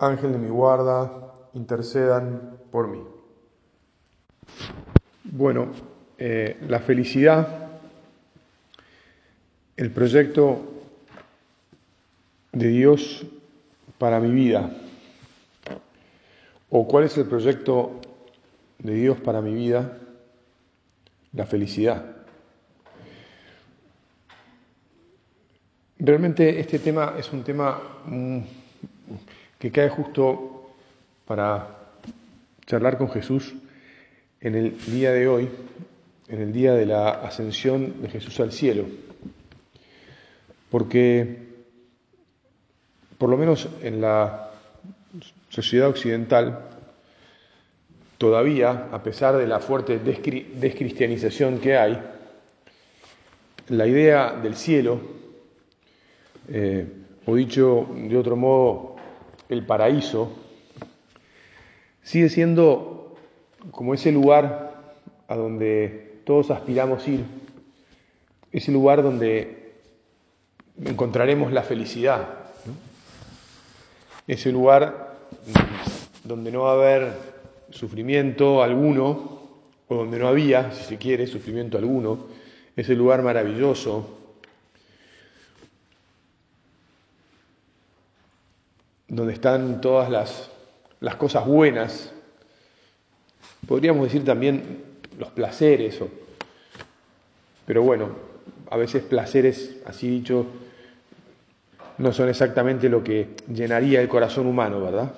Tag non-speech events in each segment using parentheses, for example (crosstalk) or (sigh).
Ángel de mi guarda, intercedan por mí. Bueno, eh, la felicidad, el proyecto de Dios para mi vida, o cuál es el proyecto de Dios para mi vida, la felicidad. Realmente este tema es un tema mm, que cae justo para charlar con Jesús en el día de hoy, en el día de la ascensión de Jesús al cielo. Porque, por lo menos en la sociedad occidental, todavía, a pesar de la fuerte descristianización que hay, la idea del cielo eh, o dicho de otro modo, el paraíso, sigue siendo como ese lugar a donde todos aspiramos ir, ese lugar donde encontraremos la felicidad, ese lugar donde no va a haber sufrimiento alguno, o donde no había, si se quiere, sufrimiento alguno, ese lugar maravilloso donde están todas las, las cosas buenas, podríamos decir también los placeres, pero bueno, a veces placeres, así dicho, no son exactamente lo que llenaría el corazón humano, ¿verdad?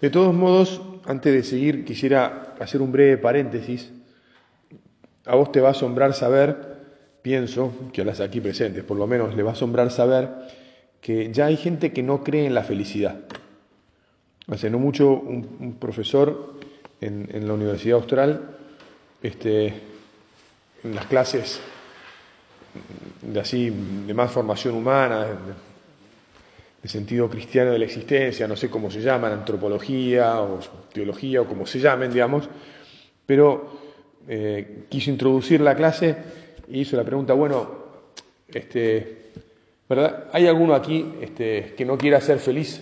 De todos modos, antes de seguir, quisiera hacer un breve paréntesis. A vos te va a asombrar saber, pienso, que a las aquí presentes por lo menos le va a asombrar saber que ya hay gente que no cree en la felicidad. Hace no mucho un, profesor en, la Universidad Austral, este, en las clases de así de más formación humana, de, sentido cristiano de la existencia, no sé cómo se llaman, antropología o teología o como se llamen, digamos, pero eh, quiso introducir la clase y hizo la pregunta, bueno, este, ¿Hay alguno aquí este, que no quiera ser feliz?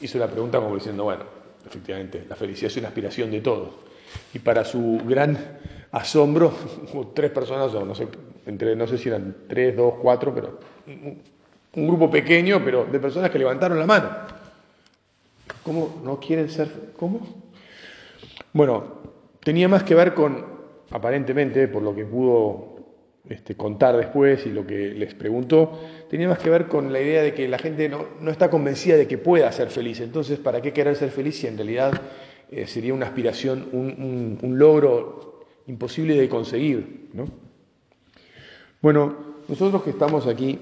Hizo la pregunta como diciendo, bueno, efectivamente, la felicidad es una aspiración de todos. Y para su gran asombro, (laughs) tres personas, o no sé, entre, no sé si eran tres, dos, cuatro, pero un grupo pequeño, pero de personas que levantaron la mano. ¿Cómo no quieren ser? ¿Cómo? Bueno, tenía más que ver con, aparentemente, por lo que pudo este, contar después y lo que les preguntó, tenía más que ver con la idea de que la gente no, está convencida de que pueda ser feliz. Entonces, ¿para qué querer ser feliz si en realidad eh, sería una aspiración, un, logro imposible de conseguir? Bueno, nosotros que estamos aquí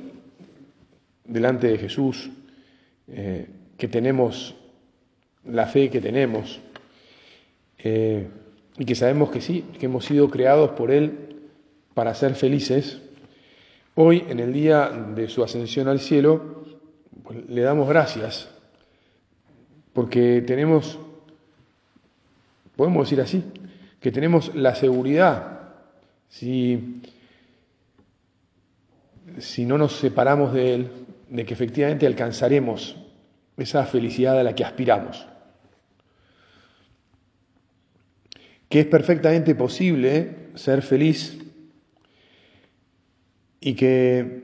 delante de Jesús, eh, que tenemos la fe que tenemos, eh, y que sabemos que sí, que hemos sido creados por Él para ser felices, hoy en el día de su ascensión al cielo, pues, le damos gracias, porque tenemos, podemos decir así, que tenemos la seguridad, si, si no nos separamos de Él, de que efectivamente alcanzaremos esa felicidad a la que aspiramos. Que es perfectamente posible ser feliz y que,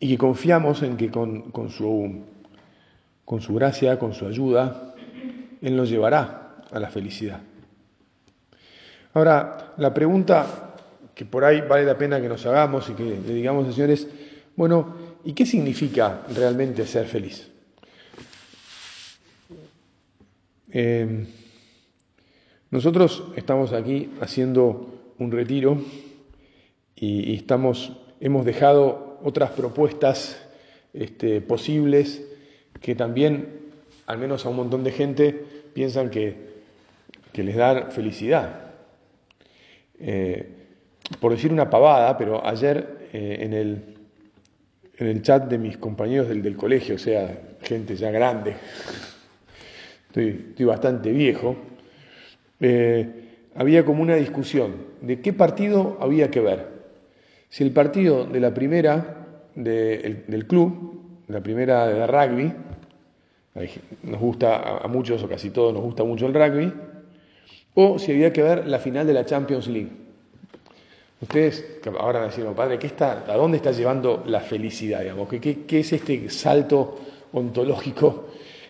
y que confiamos en que con, con, su, con su gracia, con su ayuda, Él nos llevará a la felicidad. Ahora, la pregunta que por ahí vale la pena que nos hagamos y que le digamos al Señor es, bueno, ¿y qué significa realmente ser feliz? Eh, nosotros estamos aquí haciendo un retiro y, estamos, hemos dejado otras propuestas este, posibles que también, al menos a un montón de gente, piensan que, que les dan felicidad. Eh, por decir una pavada, pero ayer eh, en, el, en el chat de mis compañeros del, del colegio, o sea, gente ya grande, (laughs) estoy, bastante viejo, eh, había como una discusión de qué partido había que ver. Si el partido de la primera de, del club, la primera de rugby, nos gusta a muchos o casi todos nos gusta mucho el rugby, o si había que ver la final de la Champions League. Ustedes ahora a decir, padre, ¿qué está, ¿a dónde está llevando la felicidad? Digamos? ¿Qué, qué, qué es este salto ontológico?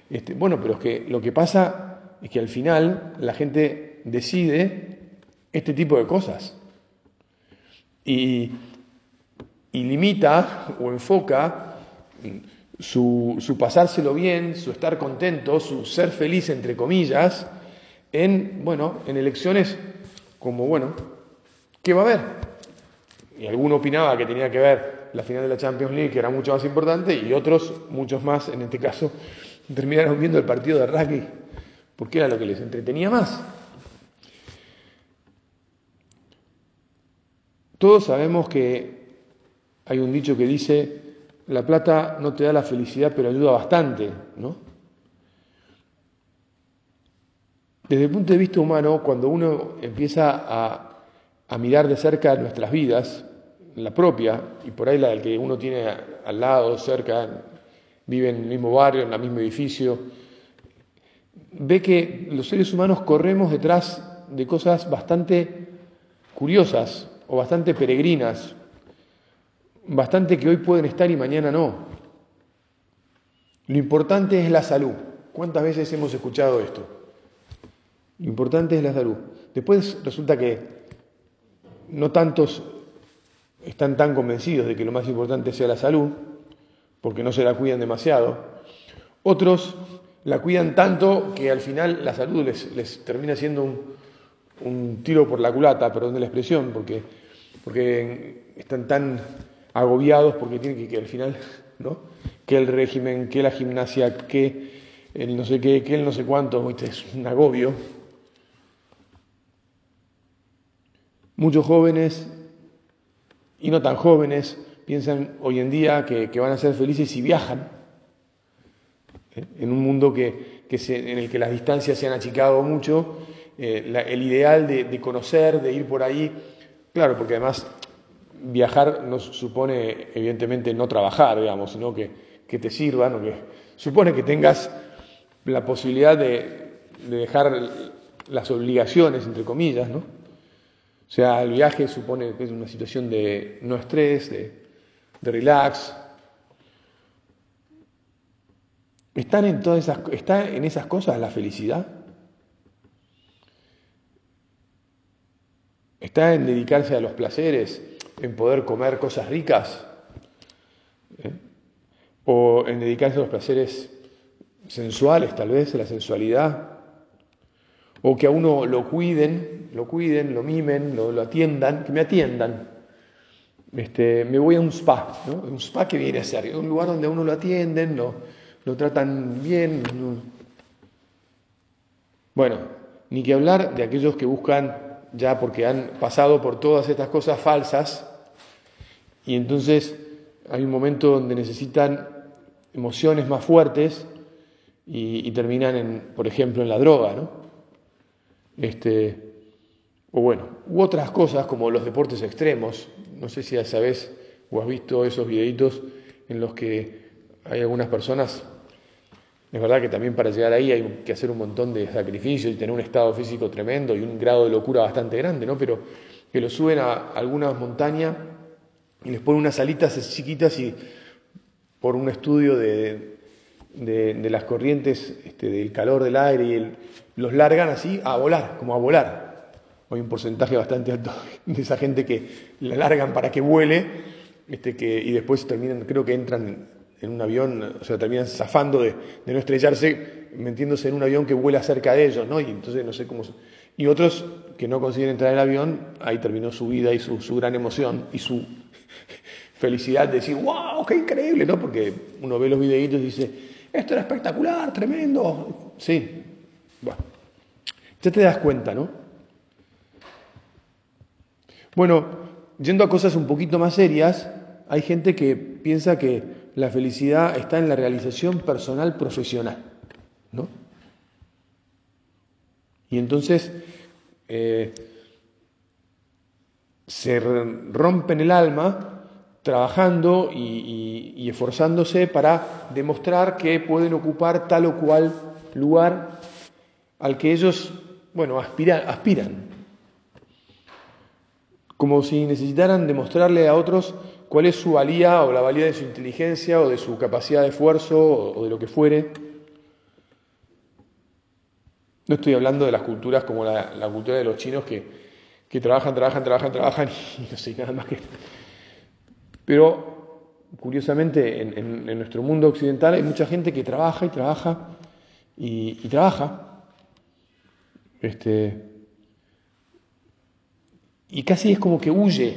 Este, bueno, pero es que lo que pasa es que al final la gente decide este tipo de cosas y, limita o enfoca su, su, pasárselo bien, su estar contento, su ser feliz, entre comillas, en, bueno, en elecciones como, bueno, ¿qué va a haber? Y alguno opinaba que tenía que ver la final de la Champions League, que era mucho más importante, y otros, muchos más en este caso, (laughs) terminaron viendo el partido de rugby, porque era lo que les entretenía más. Todos sabemos que hay un dicho que dice, la plata no te da la felicidad, pero ayuda bastante, ¿no? Desde el punto de vista humano, cuando uno empieza a, a mirar de cerca nuestras vidas, la propia, y por ahí la del que uno tiene al lado, cerca, vive en el mismo barrio, en el mismo edificio, ve que los seres humanos corremos detrás de cosas bastante curiosas o bastante peregrinas, bastante que hoy pueden estar y mañana no. Lo importante es la salud. ¿Cuántas veces hemos escuchado esto? Lo importante es la salud. Después resulta que no tantos están tan convencidos de que lo más importante sea la salud, porque no se la cuidan demasiado. Otros la cuidan tanto que al final la salud les, les termina siendo un, un, tiro por la culata, perdón de la expresión, porque, porque están tan agobiados porque tienen que, que al final, (laughs) ¿no? Que el régimen, que la gimnasia, que el no sé qué, que el no sé cuánto, es un agobio. Muchos jóvenes y no tan jóvenes piensan hoy en día que, que van a ser felices si viajan. ¿eh? En un mundo que, que se, en el que las distancias se han achicado mucho, eh, la, el ideal de, de, conocer, de ir por ahí, claro, porque además viajar no supone evidentemente no trabajar, digamos, sino que, que te sirvan, o que supone que tengas la posibilidad de, de dejar las obligaciones, entre comillas, ¿no? O sea, el viaje supone es una situación de no estrés, de, de relax. ¿Están en todas esas, ¿Está en esas cosas la felicidad? ¿Está en dedicarse a los placeres, en poder comer cosas ricas? ¿Eh? ¿O en dedicarse a los placeres sensuales, tal vez, a la sensualidad? ¿O que a uno lo cuiden, lo cuiden, lo mimen, lo, atiendan, que me atiendan? Este, me voy a un spa, ¿no? un spa que viene a ser un lugar donde a uno lo atienden, lo, lo tratan bien. No... Bueno, ni que hablar de aquellos que buscan ya porque han pasado por todas estas cosas falsas y entonces hay un momento donde necesitan emociones más fuertes y, terminan, en, por ejemplo, en la droga, ¿no? Este, o bueno, u otras cosas como los deportes extremos. No sé si ya sabes o has visto esos videitos en los que hay algunas personas. Es verdad que también para llegar ahí hay que hacer un montón de sacrificios y tener un estado físico tremendo y un grado de locura bastante grande, ¿no? Pero que lo suben a alguna montaña y les ponen unas alitas chiquitas y por un estudio de, de, las corrientes, este, del calor del aire y los largan así a volar, como a volar. Hay un porcentaje bastante alto (laughs) de esa gente que la largan para que vuele este, que, y después terminan, creo que entran en un avión, o sea, terminan zafando de, no estrellarse, metiéndose en un avión que vuela cerca de ellos, ¿no? Y entonces no sé cómo. Y otros que no consiguen entrar en el avión, ahí terminó su vida y su, su gran emoción y su (laughs) felicidad de decir, wow, qué increíble, ¿no? Porque uno ve los videitos y dice, esto era espectacular, tremendo. Sí, bueno, ya te das cuenta, ¿no? Bueno, yendo a cosas un poquito más serias, hay gente que piensa que la felicidad está en la realización personal profesional, ¿no? Y entonces eh, se rompen el alma trabajando y, esforzándose para demostrar que pueden ocupar tal o cual lugar al que ellos, bueno, aspiran, aspiran. Como si necesitaran demostrarle a otros cuál es su valía o la valía de su inteligencia o de su capacidad de esfuerzo o de lo que fuere. No estoy hablando de las culturas como la, cultura de los chinos que, trabajan, trabajan, trabajan, trabajan y no sé nada más que... Pero curiosamente en, nuestro mundo occidental hay mucha gente que trabaja y trabaja y, trabaja. Este, y casi es como que huye,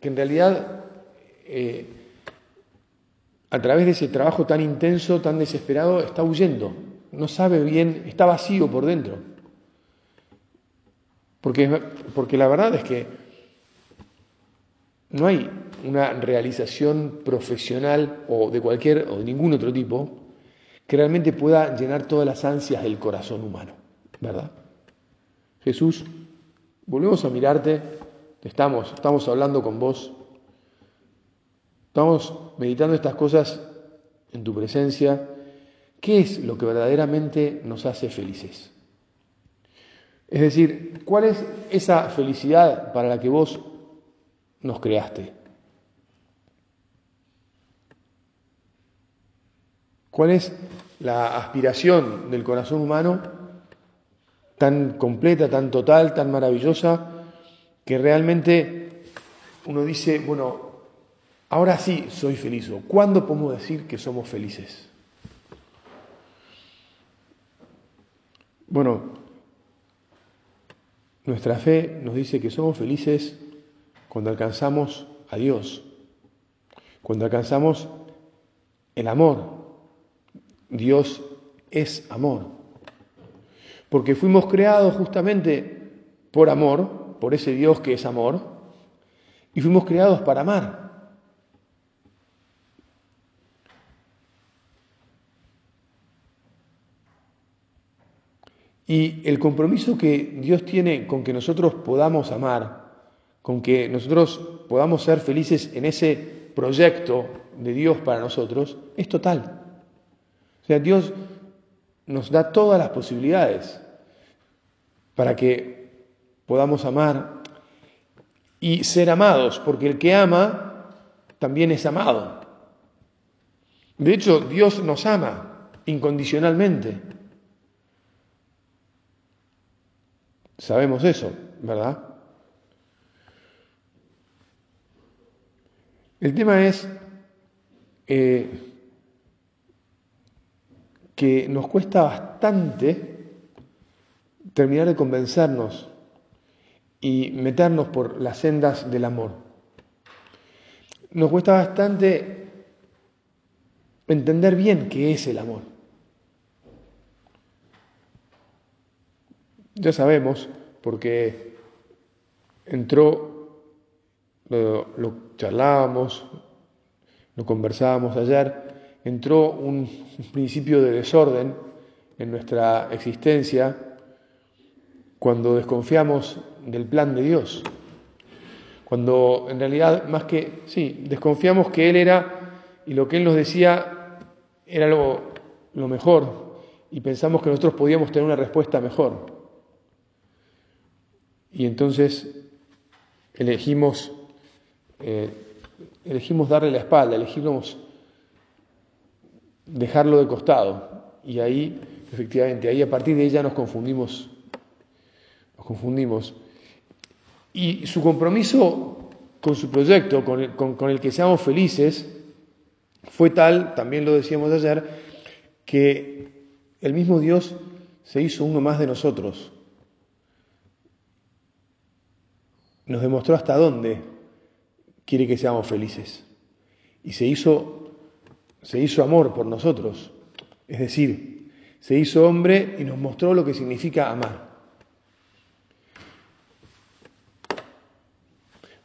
que en realidad eh, a través de ese trabajo tan intenso, tan desesperado, está huyendo no sabe bien, está vacío por dentro. Porque, porque la verdad es que no hay una realización profesional o de cualquier o de ningún otro tipo que realmente pueda llenar todas las ansias del corazón humano, ¿verdad? Jesús, volvemos a mirarte, estamos, estamos hablando con vos, estamos meditando estas cosas en tu presencia ¿Qué es lo que verdaderamente nos hace felices? Es decir, ¿cuál es esa felicidad para la que vos nos creaste? ¿Cuál es la aspiración del corazón humano tan completa, tan total, tan maravillosa, que realmente uno dice, bueno, ahora sí soy feliz? ¿O cuándo podemos decir que somos felices? Bueno, nuestra fe nos dice que somos felices cuando alcanzamos a Dios, cuando alcanzamos el amor. Dios es amor. Porque fuimos creados justamente por amor, por ese Dios que es amor, y fuimos creados para amar. Y el compromiso que Dios tiene con que nosotros podamos amar, con que nosotros podamos ser felices en ese proyecto de Dios para nosotros, es total. O sea, Dios nos da todas las posibilidades para que podamos amar y ser amados, porque el que ama también es amado. De hecho, Dios nos ama incondicionalmente. Sabemos eso, ¿verdad? El tema es eh, que nos cuesta bastante terminar de convencernos y meternos por las sendas del amor. Nos cuesta bastante entender bien qué es el amor. Ya sabemos, porque entró, lo, charlábamos, lo conversábamos ayer, entró un, (laughs) principio de desorden en nuestra existencia cuando desconfiamos del plan de Dios. Cuando en realidad, más que, sí, desconfiamos que Él era y lo que Él nos decía era lo, lo mejor y pensamos que nosotros podíamos tener una respuesta mejor. Y entonces elegimos, eh, elegimos darle la espalda, elegimos dejarlo de costado. Y ahí, efectivamente, ahí a partir de ella nos confundimos. Nos confundimos. Y su compromiso con su proyecto, con el, con el que seamos felices, fue tal, también lo decíamos ayer, que el mismo Dios se hizo uno más de nosotros nos demostró hasta dónde quiere que seamos felices. y se hizo, se hizo amor por nosotros. Es decir, se hizo hombre y nos mostró lo que significa amar.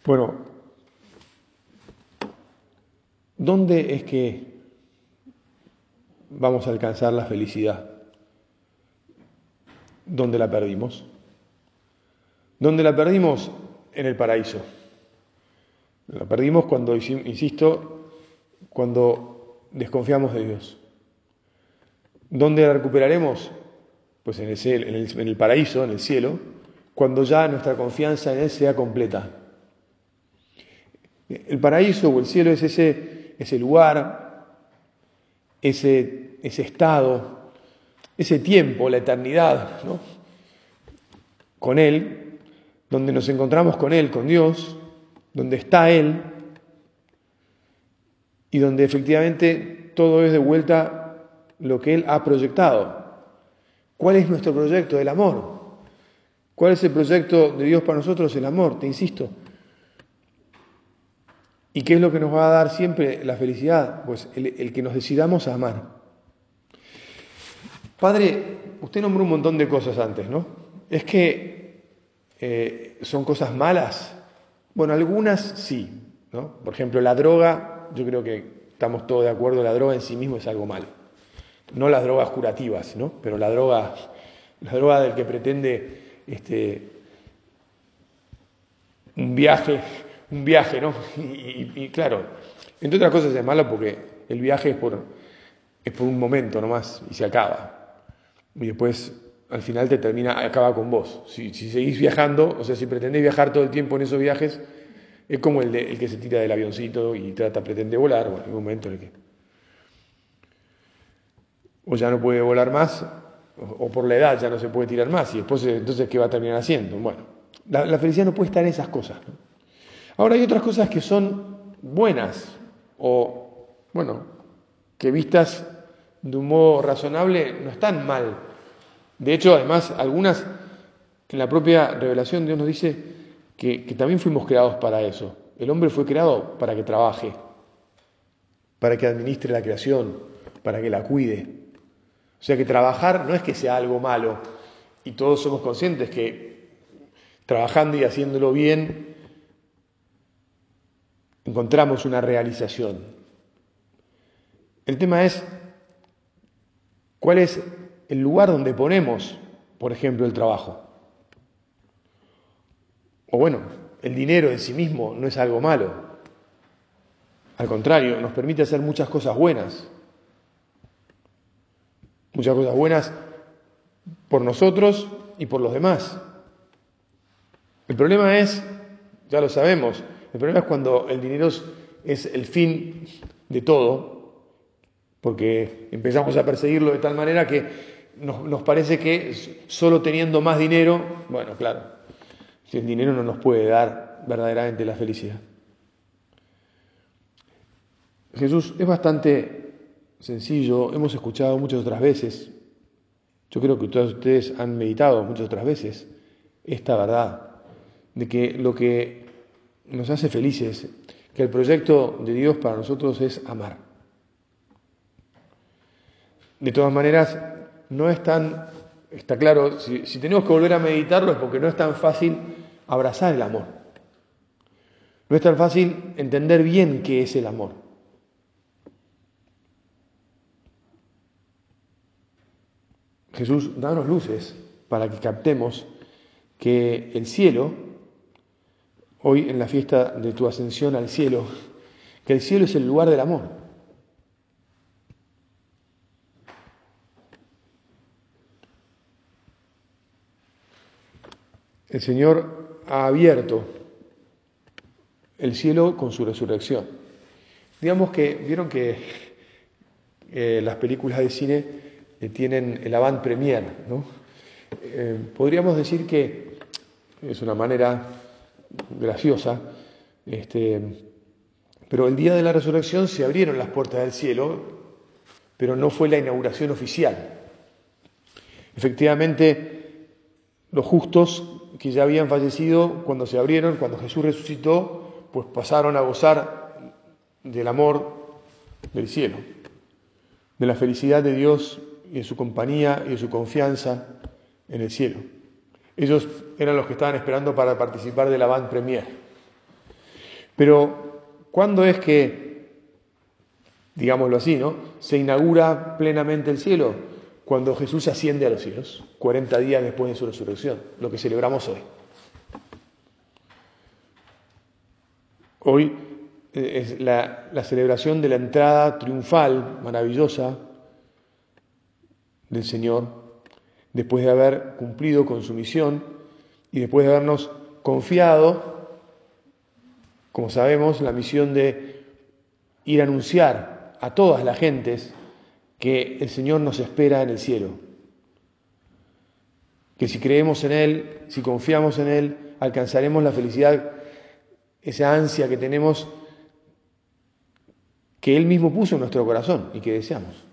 Bueno, ¿dónde es que vamos a alcanzar la felicidad? ¿Dónde la perdimos? ¿Dónde la perdimos? En el paraíso. La perdimos cuando, insisto, cuando desconfiamos de Dios. ¿Dónde la recuperaremos? Pues en el, en, el, en el, paraíso, en el cielo, cuando ya nuestra confianza en Él sea completa. El paraíso o el cielo es ese, ese lugar, ese, ese estado, ese tiempo, la eternidad, ¿no? con Él, donde nos encontramos con Él, con Dios, donde está Él y donde efectivamente todo es de vuelta lo que Él ha proyectado. ¿Cuál es nuestro proyecto? El amor. ¿Cuál es el proyecto de Dios para nosotros? El amor, te insisto. ¿Y qué es lo que nos va a dar siempre la felicidad? Pues el, que nos decidamos a amar. Padre, usted nombró un montón de cosas antes, ¿no? Es que eh, son cosas malas. Bueno, algunas sí, ¿no? Por ejemplo, la droga, yo creo que estamos todos de acuerdo, la droga en sí mismo es algo malo. No las drogas curativas, ¿no? Pero la droga, la droga del que pretende este, un viaje un viaje, ¿no? Y, claro, entre otras cosas es malo porque el viaje es por, es por un momento nomás y se acaba. Y después al final te termina, acaba con vos. Si, seguís viajando, o sea, si pretendés viajar todo el tiempo en esos viajes, es como el, el que se tira del avioncito y trata, pretende volar, bueno, hay un momento en el que o ya no puede volar más, o, por la edad ya no se puede tirar más, y después entonces ¿qué va a terminar haciendo? Bueno, la, felicidad no puede estar en esas cosas. Ahora hay otras cosas que son buenas o, bueno, que vistas de un modo razonable no están mal. De hecho, además, algunas, en la propia revelación Dios nos dice que, que también fuimos creados para eso. El hombre fue creado para que trabaje, para que administre la creación, para que la cuide. O sea que trabajar no es que sea algo malo, y todos somos conscientes que trabajando y haciéndolo bien encontramos una realización. El tema es cuál es el lugar donde ponemos, por ejemplo, el trabajo. O bueno, el dinero en sí mismo no es algo malo. Al contrario, nos permite hacer muchas cosas buenas. Muchas cosas buenas por nosotros y por los demás. El problema es, ya lo sabemos, el problema es cuando el dinero es el fin de todo, porque empezamos a perseguirlo de tal manera que nos, parece que solo teniendo más dinero, bueno, claro, si el dinero no nos puede dar verdaderamente la felicidad. Jesús es bastante sencillo, hemos escuchado muchas otras veces, yo creo que todos ustedes han meditado muchas otras veces esta verdad, de que lo que nos hace felices, que el proyecto de Dios para nosotros es amar. De todas maneras, no es tan, está claro, si, tenemos que volver a meditarlo es porque no es tan fácil abrazar el amor. No es tan fácil entender bien qué es el amor. Jesús, danos luces para que captemos que el cielo hoy en la fiesta de tu ascensión al cielo, que el cielo es el lugar del amor. El Señor ha abierto el cielo con su resurrección. Digamos que, vieron que eh, las películas de cine eh, tienen el avant premier, ¿no? Eh, podríamos decir que es una manera graciosa, este, pero el día de la resurrección se abrieron las puertas del cielo, pero no fue la inauguración oficial. Efectivamente, los justos que ya habían fallecido cuando se abrieron, cuando Jesús resucitó, pues pasaron a gozar del amor del cielo, de la felicidad de Dios y de su compañía y de su confianza en el cielo. Ellos eran los que estaban esperando para participar de la Band Premier. Pero, ¿cuándo es que, digámoslo así, ¿no? se inaugura plenamente el cielo? Cuando Jesús asciende a los cielos, 40 días después de su resurrección, lo que celebramos hoy. Hoy eh, es la, la celebración de la entrada triunfal, maravillosa, del Señor, después de haber cumplido con su misión y después de habernos confiado, como sabemos, la misión de ir a anunciar a todas las gentes que el Señor nos espera en el cielo. Que si creemos en Él, si confiamos en Él, alcanzaremos la felicidad, esa ansia que tenemos, que Él mismo puso en nuestro corazón y que deseamos.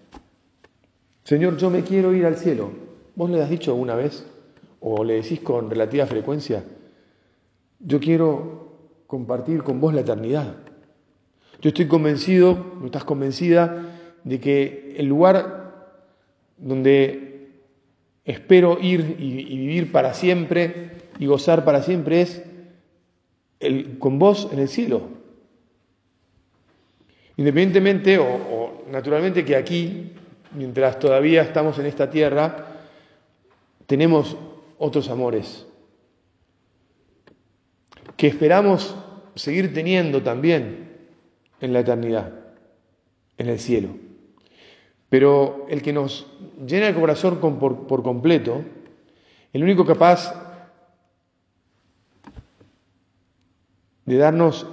Señor, yo me quiero ir al cielo. ¿Vos le has dicho alguna vez? ¿O le decís con relativa frecuencia? Yo quiero compartir con vos la eternidad. Yo estoy convencido, no estás convencida, de que el lugar donde espero ir y, vivir para siempre y gozar para siempre es el, con vos en el cielo. Independientemente o, o naturalmente que aquí, mientras todavía estamos en esta tierra, tenemos otros amores que esperamos seguir teniendo también en la eternidad, en el cielo. Pero el que nos llena el corazón por, completo, el único capaz de darnos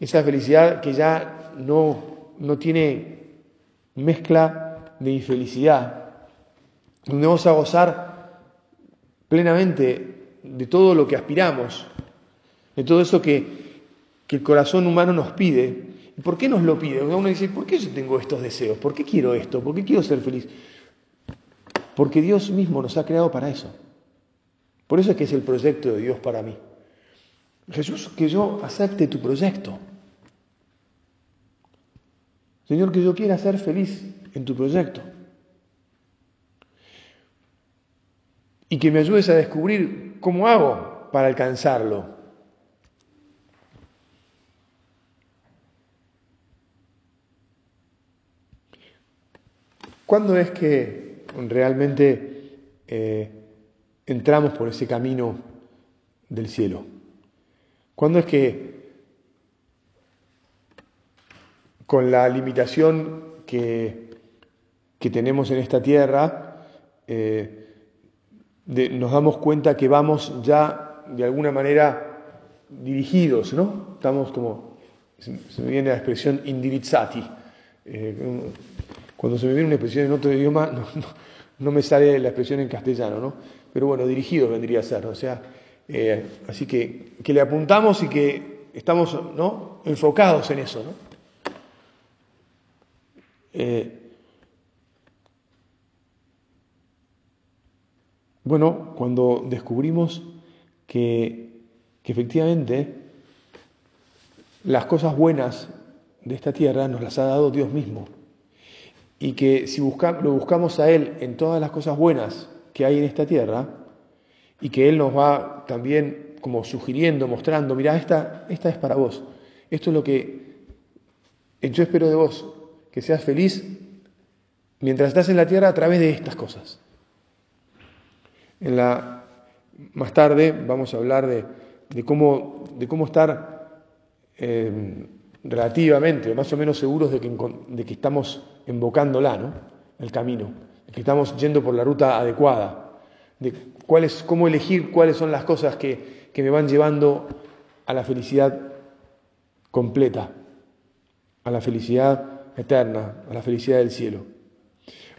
esa felicidad que ya no, no tiene mezcla de infelicidad, donde vamos a gozar plenamente de todo lo que aspiramos, de todo eso que, que el corazón humano nos pide ¿Y por qué nos lo pide? Uno dice, ¿por qué yo tengo estos deseos? ¿Por qué quiero esto? ¿Por qué quiero ser feliz? Porque Dios mismo nos ha creado para eso. Por eso es que es el proyecto de Dios para mí. Jesús, que yo acepte tu proyecto. Señor, que yo quiera ser feliz en tu proyecto. Y que me ayudes a descubrir cómo hago para alcanzarlo. ¿Cuándo es que realmente eh, entramos por ese camino del cielo? ¿Cuándo es que con la limitación que, que tenemos en esta tierra, eh, nos damos cuenta que vamos ya de alguna manera dirigidos, ¿no? Estamos como, se, me viene la expresión indirizzati, eh, cuando se me viene una expresión en otro idioma, no, me sale la expresión en castellano, ¿no? Pero bueno, dirigido vendría a ser, o sea, eh, así que, que le apuntamos y que estamos enfocados en eso, ¿no? Eh, bueno, cuando descubrimos que, que efectivamente las cosas buenas de esta tierra nos las ha dado Dios mismo y que si lo buscamos a Él en todas las cosas buenas que hay en esta tierra, y que Él nos va también como sugiriendo, mostrando, mira, esta, esta es para vos, esto es lo que yo espero de vos, que seas feliz mientras estás en la tierra a través de estas cosas. En la, más tarde vamos a hablar de, cómo, de cómo estar eh, relativamente, más o menos seguros de que, de que estamos invocándola, ¿no? El camino, de que estamos yendo por la ruta adecuada, de cuál es, cómo elegir cuáles son las cosas que, que me van llevando a la felicidad completa, a la felicidad eterna, a la felicidad del cielo.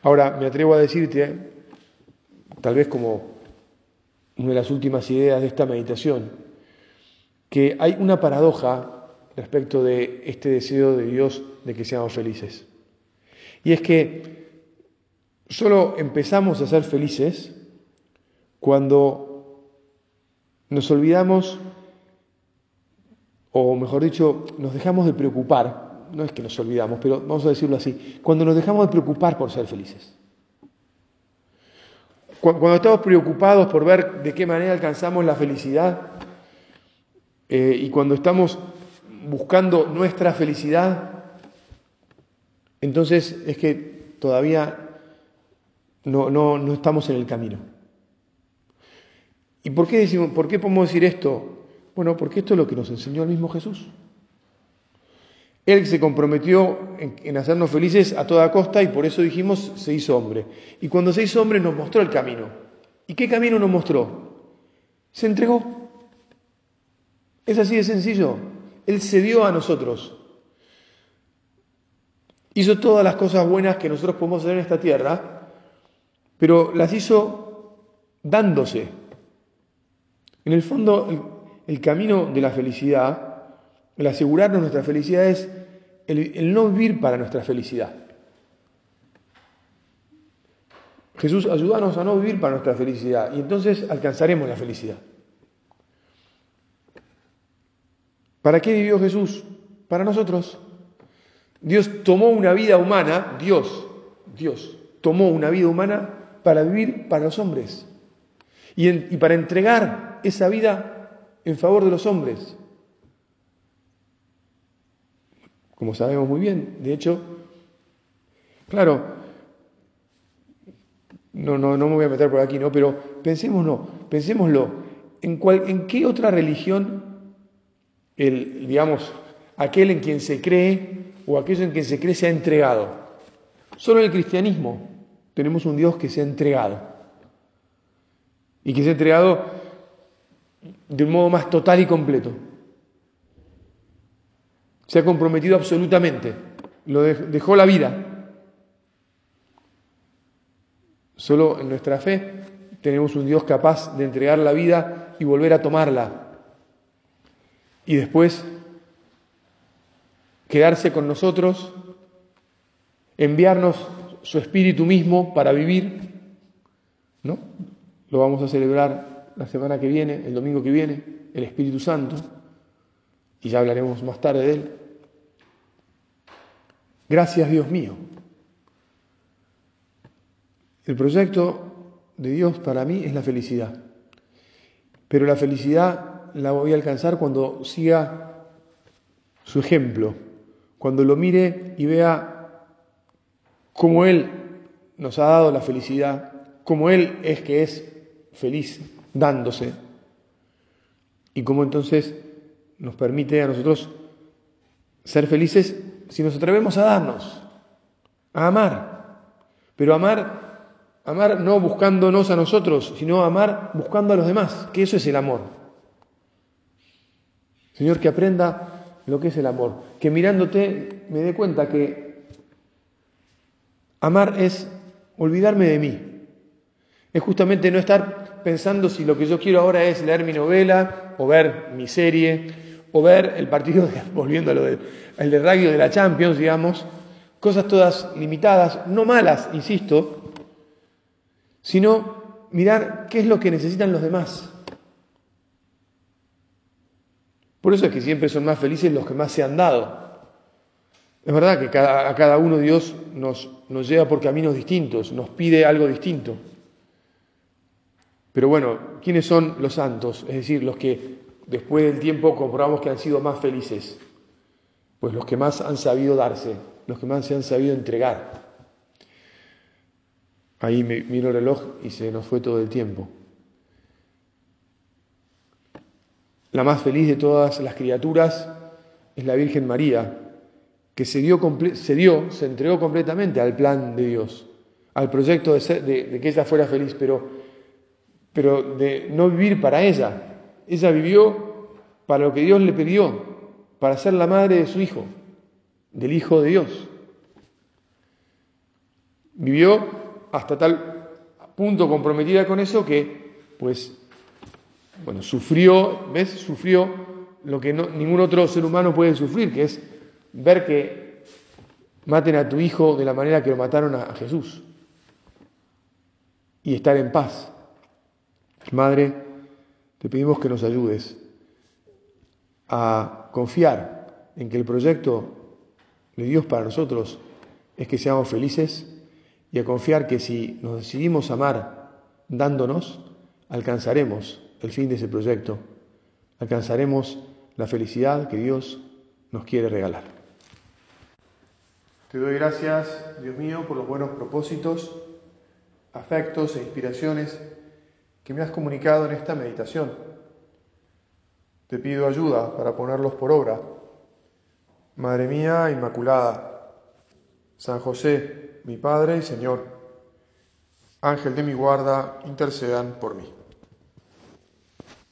Ahora, me atrevo a decirte, tal vez como una de las últimas ideas de esta meditación, que hay una paradoja respecto de este deseo de Dios de que seamos felices. Y es que solo empezamos a ser felices cuando nos olvidamos, o mejor dicho, nos dejamos de preocupar, no es que nos olvidamos, pero vamos a decirlo así, cuando nos dejamos de preocupar por ser felices. Cuando estamos preocupados por ver de qué manera alcanzamos la felicidad eh, y cuando estamos buscando nuestra felicidad, entonces es que todavía no, no, no estamos en el camino. ¿Y por qué, decimos, por qué podemos decir esto? Bueno, porque esto es lo que nos enseñó el mismo Jesús. Él se comprometió en, hacernos felices a toda costa y por eso dijimos se hizo hombre. Y cuando se hizo hombre nos mostró el camino. ¿Y qué camino nos mostró? Se entregó. Es así de sencillo. Él se dio a nosotros. Hizo todas las cosas buenas que nosotros podemos hacer en esta tierra, pero las hizo dándose. En el fondo, el, camino de la felicidad el asegurarnos nuestra felicidad es el, no vivir para nuestra felicidad. Jesús, ayúdanos a no vivir para nuestra felicidad y entonces alcanzaremos la felicidad. ¿Para qué vivió Jesús? Para nosotros. Dios tomó una vida humana, Dios, Dios, tomó una vida humana para vivir para los hombres y, para entregar esa vida en favor de los hombres. como sabemos muy bien. De hecho, claro, no, no, no me voy a meter por aquí, ¿no? Pero pensémoslo, pensémoslo, ¿en, cuál, ¿en qué otra religión, el, digamos, aquel en quien se cree o aquello en quien se cree se ha entregado? Solo en el cristianismo tenemos un Dios que se ha entregado. Y que se ha entregado de un modo más total y completo. Se ha comprometido absolutamente. Lo dejó la vida. Solo en nuestra fe tenemos un Dios capaz de entregar la vida y volver a tomarla. Y después quedarse con nosotros, enviarnos su espíritu mismo para vivir. ¿No? Lo vamos a celebrar la semana que viene, el domingo que viene, el Espíritu Santo y ya hablaremos más tarde de él. Gracias Dios mío. El proyecto de Dios para mí es la felicidad, pero la felicidad la voy a alcanzar cuando siga su ejemplo, cuando lo mire y vea cómo Él nos ha dado la felicidad, cómo Él es que es feliz dándose, y cómo entonces nos permite a nosotros ser felices si nos atrevemos a darnos, a amar. Pero amar, amar no buscándonos a nosotros, sino amar buscando a los demás, que eso es el amor. Señor, que aprenda lo que es el amor, que mirándote me dé cuenta que amar es olvidarme de mí, es justamente no estar pensando si lo que yo quiero ahora es leer mi novela o ver mi serie o ver el partido, (laughs) volviendo a lo del el de rugby de la Champions, digamos, cosas todas limitadas, no malas, insisto, sino mirar qué es lo que necesitan los demás. Por eso es que siempre son más felices los que más se han dado. Es verdad que a cada uno Dios nos, nos lleva por caminos distintos, nos pide algo distinto. Pero bueno, ¿quiénes son los santos? Es decir, los que después del tiempo comprobamos que han sido más felices. Pues los que más han sabido darse, los que más se han sabido entregar. Ahí miro el reloj y se nos fue todo el tiempo. La más feliz de todas las criaturas es la Virgen María, que se dio, se, dio, se entregó completamente al plan de Dios, al proyecto de, que ella fuera feliz, pero, pero de no vivir para ella, ella vivió para lo que Dios le pidió, para ser la madre de su hijo, del Hijo de Dios. Vivió hasta tal punto comprometida con eso que, pues, bueno, sufrió, ¿ves? Sufrió lo que ningún otro ser humano puede sufrir, que es ver que maten a tu hijo de la manera que lo mataron a Jesús y estar en paz. Madre, te pedimos que nos ayudes a confiar en que el proyecto de Dios para nosotros es que seamos felices y a confiar que si nos decidimos amar dándonos, alcanzaremos el fin de ese proyecto, alcanzaremos la felicidad que Dios nos quiere regalar. Te doy gracias, Dios mío, por los buenos propósitos, afectos e inspiraciones que me has comunicado en esta meditación. Te pido ayuda para ponerlos por obra. Madre mía Inmaculada, San José, mi Padre y Señor, Ángel de mi guarda, intercedan por mí.